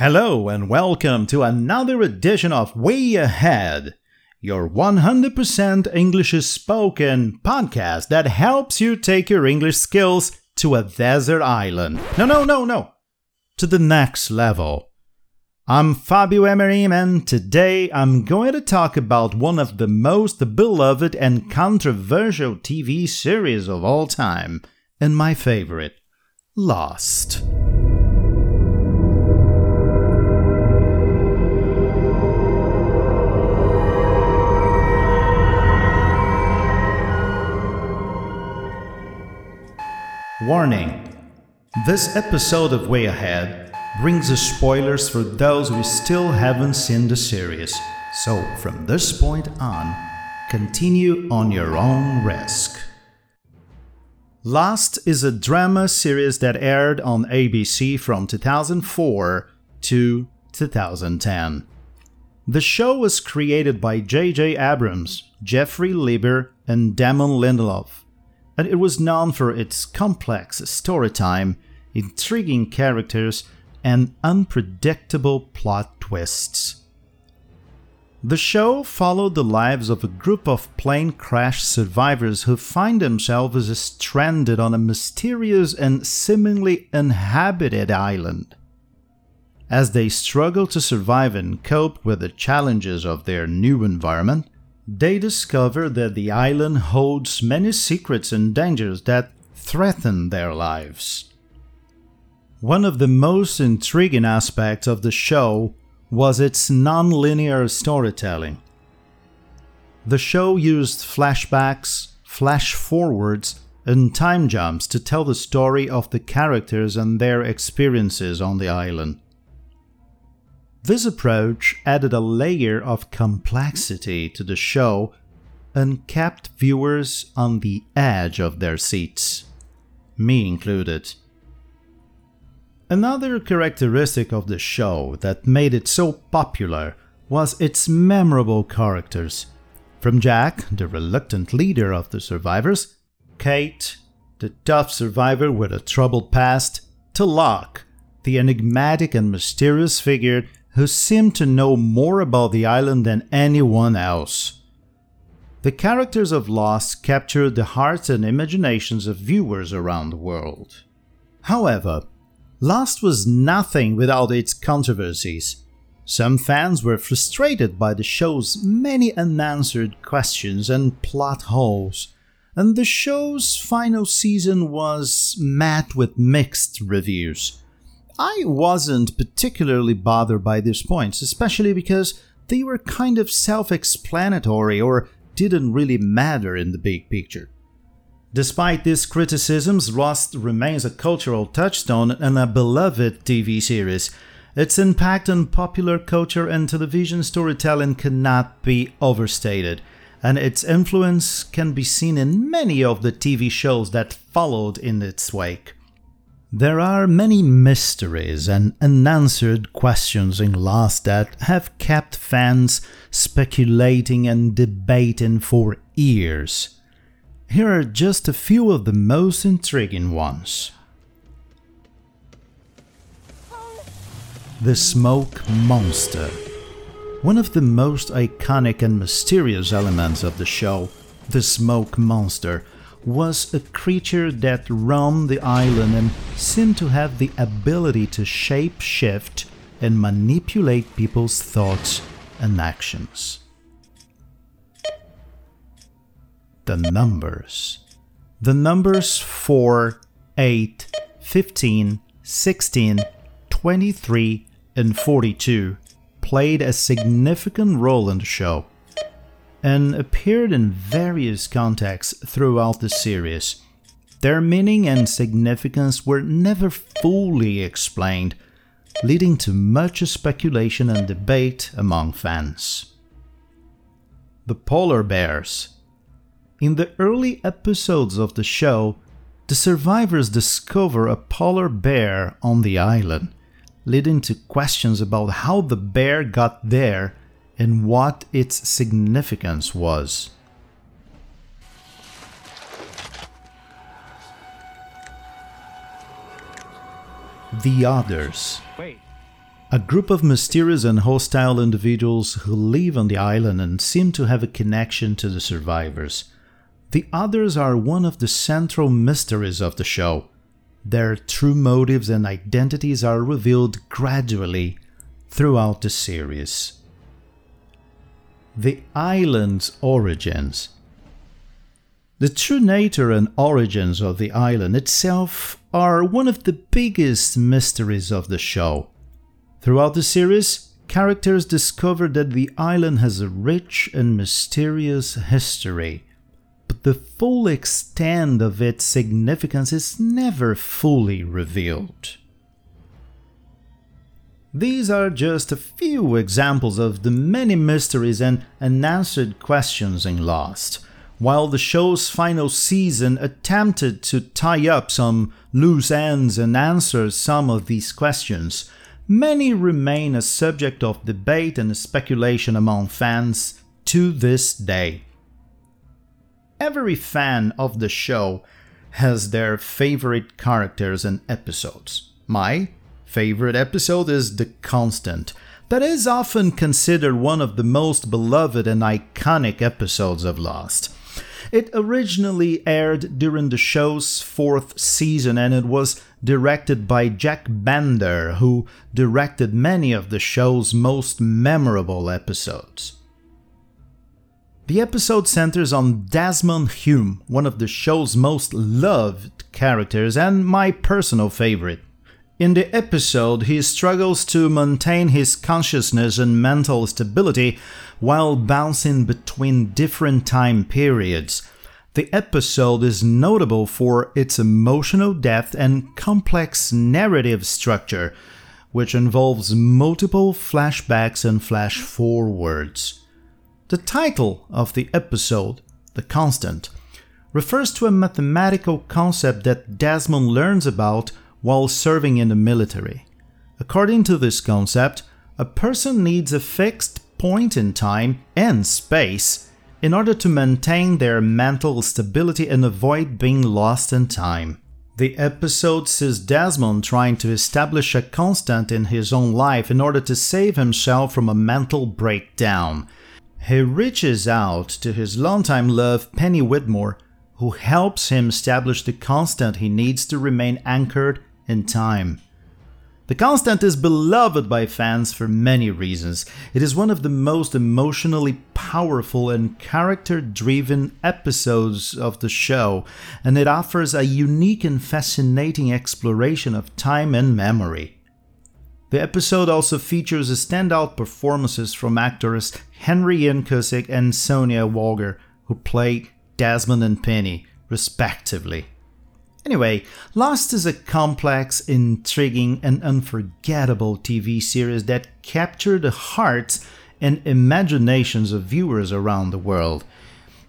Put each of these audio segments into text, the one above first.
Hello and welcome to another edition of Way Ahead, your 100% English spoken podcast that helps you take your English skills to a desert island. No, no, no, no. To the next level. I'm Fabio Emerim and today I'm going to talk about one of the most beloved and controversial TV series of all time, and my favorite, Lost. Warning This episode of Way Ahead brings us spoilers for those who still haven't seen the series, so from this point on, continue on your own risk. Lost is a drama series that aired on ABC from 2004 to 2010. The show was created by J.J. Abrams, Jeffrey Lieber, and Damon Lindelof it was known for its complex storytime, intriguing characters, and unpredictable plot twists. The show followed the lives of a group of plane crash survivors who find themselves stranded on a mysterious and seemingly uninhabited island. As they struggle to survive and cope with the challenges of their new environment, they discover that the island holds many secrets and dangers that threaten their lives. One of the most intriguing aspects of the show was its non-linear storytelling. The show used flashbacks, flash forwards, and time jumps to tell the story of the characters and their experiences on the island. This approach added a layer of complexity to the show and kept viewers on the edge of their seats, me included. Another characteristic of the show that made it so popular was its memorable characters. From Jack, the reluctant leader of the survivors, Kate, the tough survivor with a troubled past, to Locke, the enigmatic and mysterious figure who seemed to know more about the island than anyone else. The characters of Lost captured the hearts and imaginations of viewers around the world. However, Lost was nothing without its controversies. Some fans were frustrated by the show's many unanswered questions and plot holes, and the show's final season was met with mixed reviews. I wasn't particularly bothered by these points, especially because they were kind of self explanatory or didn't really matter in the big picture. Despite these criticisms, Lost remains a cultural touchstone and a beloved TV series. Its impact on popular culture and television storytelling cannot be overstated, and its influence can be seen in many of the TV shows that followed in its wake. There are many mysteries and unanswered questions in Lost that have kept fans speculating and debating for years. Here are just a few of the most intriguing ones. The Smoke Monster. One of the most iconic and mysterious elements of the show, the Smoke Monster, was a creature that roamed the island and seemed to have the ability to shape shift and manipulate people's thoughts and actions. The numbers. The numbers 4, 8, 15, 16, 23, and 42 played a significant role in the show and appeared in various contexts throughout the series. Their meaning and significance were never fully explained, leading to much speculation and debate among fans. The Polar Bears. In the early episodes of the show, the survivors discover a polar bear on the island, leading to questions about how the bear got there and what its significance was. The Others. Wait, A group of mysterious and hostile individuals who live on the island and seem to have a connection to the survivors. The others are one of the central mysteries of the show. Their true motives and identities are revealed gradually throughout the series. The island's origins. The true nature and origins of the island itself are one of the biggest mysteries of the show. Throughout the series, characters discover that the island has a rich and mysterious history, but the full extent of its significance is never fully revealed. These are just a few examples of the many mysteries and unanswered questions in Lost. While the show's final season attempted to tie up some loose ends and answer some of these questions, many remain a subject of debate and speculation among fans to this day. Every fan of the show has their favorite characters and episodes. My favorite episode is The Constant, that is often considered one of the most beloved and iconic episodes of Lost. It originally aired during the show's fourth season and it was directed by Jack Bender, who directed many of the show's most memorable episodes. The episode centers on Desmond Hume, one of the show's most loved characters and my personal favorite. In the episode, he struggles to maintain his consciousness and mental stability while bouncing between different time periods. The episode is notable for its emotional depth and complex narrative structure, which involves multiple flashbacks and flash forwards. The title of the episode, The Constant, refers to a mathematical concept that Desmond learns about while serving in the military. According to this concept, a person needs a fixed point in time and space in order to maintain their mental stability and avoid being lost in time. The episode sees Desmond trying to establish a constant in his own life in order to save himself from a mental breakdown. He reaches out to his longtime love, Penny Widmore, who helps him establish the constant he needs to remain anchored in time. The Constant is beloved by fans for many reasons. It is one of the most emotionally powerful and character driven episodes of the show, and it offers a unique and fascinating exploration of time and memory. The episode also features standout performances from actors Henry Ian Cusick and Sonya Walger, who play Desmond and Penny, respectively. Anyway, Lost is a complex, intriguing, and unforgettable TV series that captured the hearts and imaginations of viewers around the world.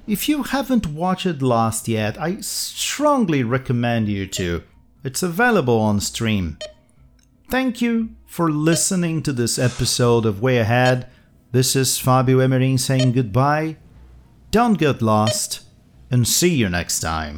If you haven't watched Lost yet, I strongly recommend you to. It's available on stream. Thank you for listening to this episode of Way Ahead. This is Fabio Emerim saying goodbye. Don't get lost, and see you next time.